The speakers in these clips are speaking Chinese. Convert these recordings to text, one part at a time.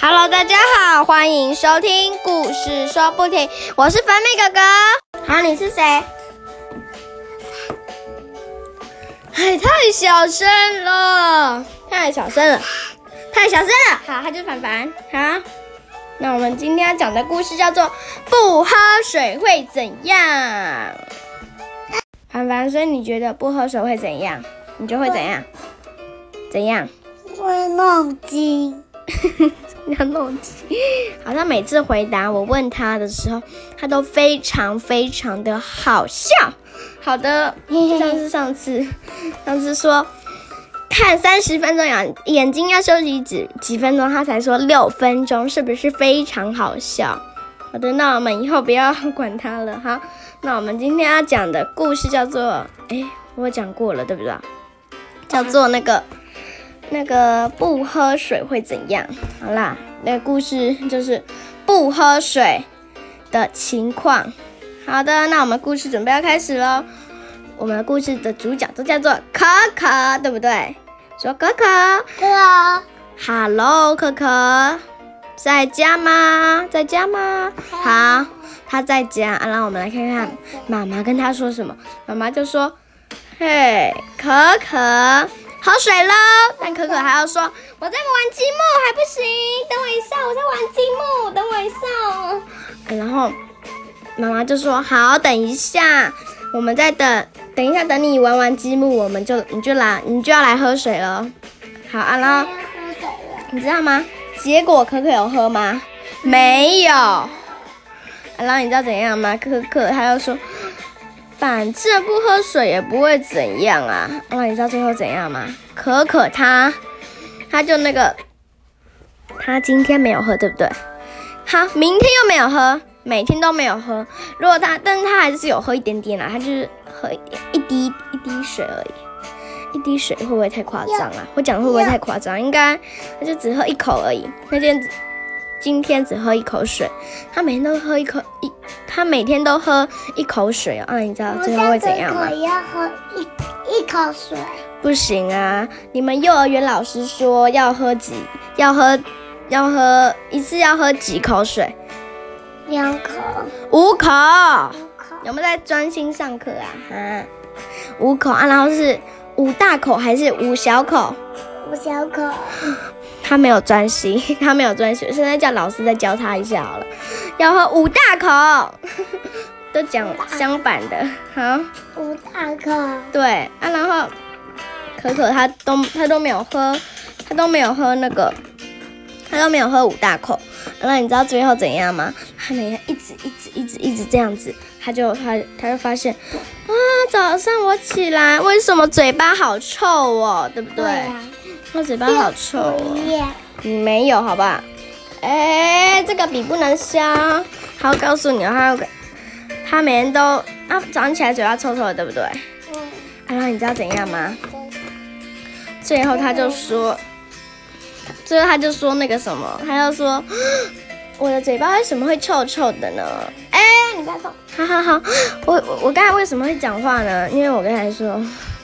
Hello，大家好，欢迎收听故事说不停，我是粉米哥哥。好，你是谁？哎，太小声了，太小声了，太小声了。好，他就是凡凡。好，那我们今天要讲的故事叫做《不喝水会怎样》。凡凡，所以你觉得不喝水会怎样？你就会怎样？怎样？会弄筋。要弄急，好像每次回答我问他的时候，他都非常非常的好笑。好的，上次 上次，上次说看三十分钟眼眼睛要休息几几分钟，他才说六分钟，是不是非常好笑？好的，那我们以后不要管他了哈。那我们今天要讲的故事叫做，哎，我讲过了对不对？叫做那个。那个不喝水会怎样？好啦，那个故事就是不喝水的情况。好的，那我们故事准备要开始喽。我们故事的主角都叫做可可，对不对？说可可，哥，Hello，可可，在家吗？在家吗？好，他在家。然后我们来看看妈妈跟他说什么。妈妈就说：“嘿，可可。”喝水喽！但可可还要说我在玩积木还不行，等我一下，我在玩积木，等我一下。哦然后妈妈就说好，等一下，我们再等，等一下等你玩完积木，我们就你就来，你就要来喝水了。好啊，然后你知道吗？结果可可有喝吗？没有。然后你知道怎样吗？可可他又说。反正不喝水也不会怎样啊！哇，你知道最后怎样吗？可可他，他就那个，他今天没有喝，对不对？好，明天又没有喝，每天都没有喝。如果他，但是他还是有喝一点点啦，他就是喝一滴一滴水而已。一滴水会不会太夸张啊？我讲会不会太夸张？应该他就只喝一口而已。那天今天只喝一口水，他每天都喝一口一。他每天都喝一口水啊，你知道最后会怎样吗？我要喝一一口水。不行啊！你们幼儿园老师说要喝几，要喝，要喝一次要喝几口水？两口。五口。有没有在专心上课啊？哈，五口啊，然后是五大口还是五小口？五小口。他没有专心，他没有专心。现在叫老师再教他一下好了。要喝五大口，都讲相反的。好，五大口。对啊，然后可可他都他都没有喝，他都没有喝那个，他都没有喝五大口。那你知道最后怎样吗？他每天一直一直一直一直这样子，他就他他就发现啊，早上我起来为什么嘴巴好臭哦，对不对？我嘴巴好臭哦，你没有好吧？哎，这个笔不能削。好，告诉你，他他每天都啊早上起来嘴巴臭臭的，对不对？嗯。然后你知道怎样吗？最后他就说，最后他就说那个什么，他就说 我的嘴巴为什么会臭臭的呢？哎，你不要动。好好好，我我刚才为什么会讲话呢？因为我刚才说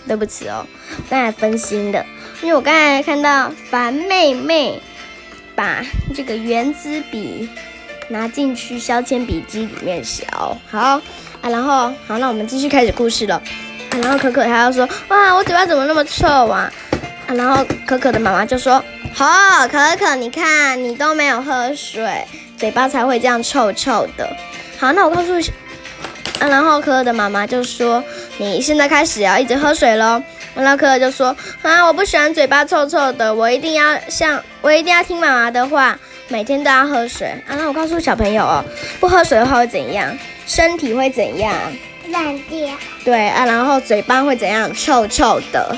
对不起哦，刚才分心的。因为我刚才看到樊妹妹把这个圆珠笔拿进去削铅笔机里面削，好啊，然后好，那我们继续开始故事了。然后可可还要说，哇，我嘴巴怎么那么臭啊？啊，然后可可的妈妈就说，好，可可，你看你都没有喝水，嘴巴才会这样臭臭的。好，那我告诉，啊，然后可可的妈妈就说，你现在开始要一直喝水喽。然后可可就说：“啊，我不喜欢嘴巴臭臭的，我一定要像我一定要听妈妈的话，每天都要喝水。”啊，那我告诉小朋友哦，不喝水的话会怎样？身体会怎样？烂掉。对啊，然后嘴巴会怎样？臭臭的。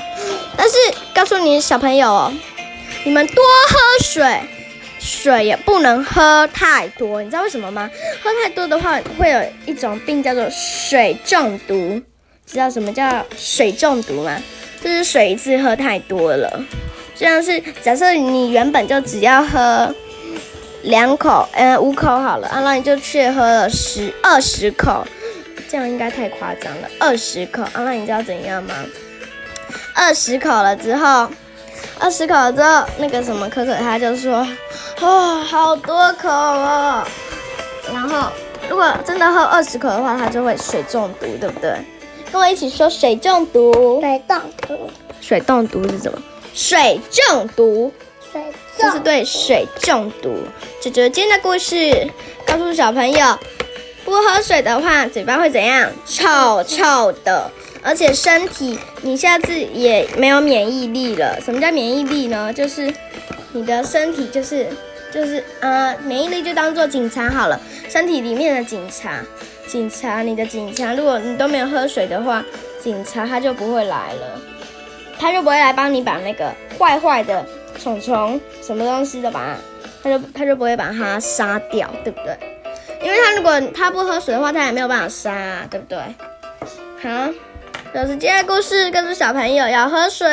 但是告诉你小朋友哦，你们多喝水，水也不能喝太多，你知道为什么吗？喝太多的话会有一种病叫做水中毒。知道什么叫水中毒吗？就是水一次喝太多了，就像是假设你原本就只要喝两口，呃五口好了，然后你就去喝了十二十口，这样应该太夸张了。二十口，阿，那你知道怎样吗？二十口了之后，二十口了之后，那个什么可可他就说，哦，好多口哦。然后如果真的喝二十口的话，他就会水中毒，对不对？跟我一起说水中毒。水中毒，水中毒是什么？水中毒水中就是对水中毒。这就是今天的故事，告诉小朋友，不喝水的话，嘴巴会怎样？臭臭的，而且身体你下次也没有免疫力了。什么叫免疫力呢？就是你的身体就是就是呃，免疫力就当做警察好了，身体里面的警察，警察你的警察，如果你都没有喝水的话，警察他就不会来了。他就不会来帮你把那个坏坏的虫虫什么东西的把，他就他就不会把它杀掉，对不对？因为他如果他不喝水的话，他也没有办法杀、啊，对不对？好，老师今天的故事，告诉小朋友要喝水。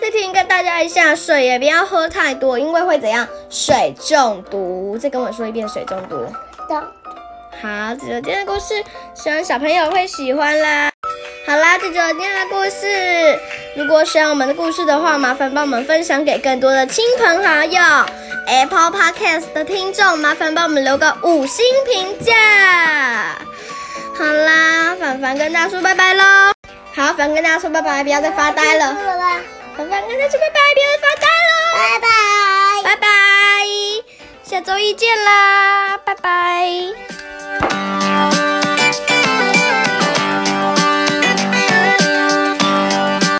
再提醒跟大家一下，水也不要喝太多，因为会怎样？水中毒。再跟我说一遍，水中。毒，好，这就是今天的故事，希望小朋友会喜欢啦。好啦，这就是今天的故事。如果喜欢我们的故事的话，麻烦帮我们分享给更多的亲朋好友。Apple Podcast 的听众，麻烦帮我们留个五星评价。好啦，凡凡跟大家说拜拜喽。好，凡凡跟大家说拜拜，不要再发呆了。凡凡跟大家说拜拜，不要再发呆了。拜拜。拜拜，下周一见啦，拜拜。Bye.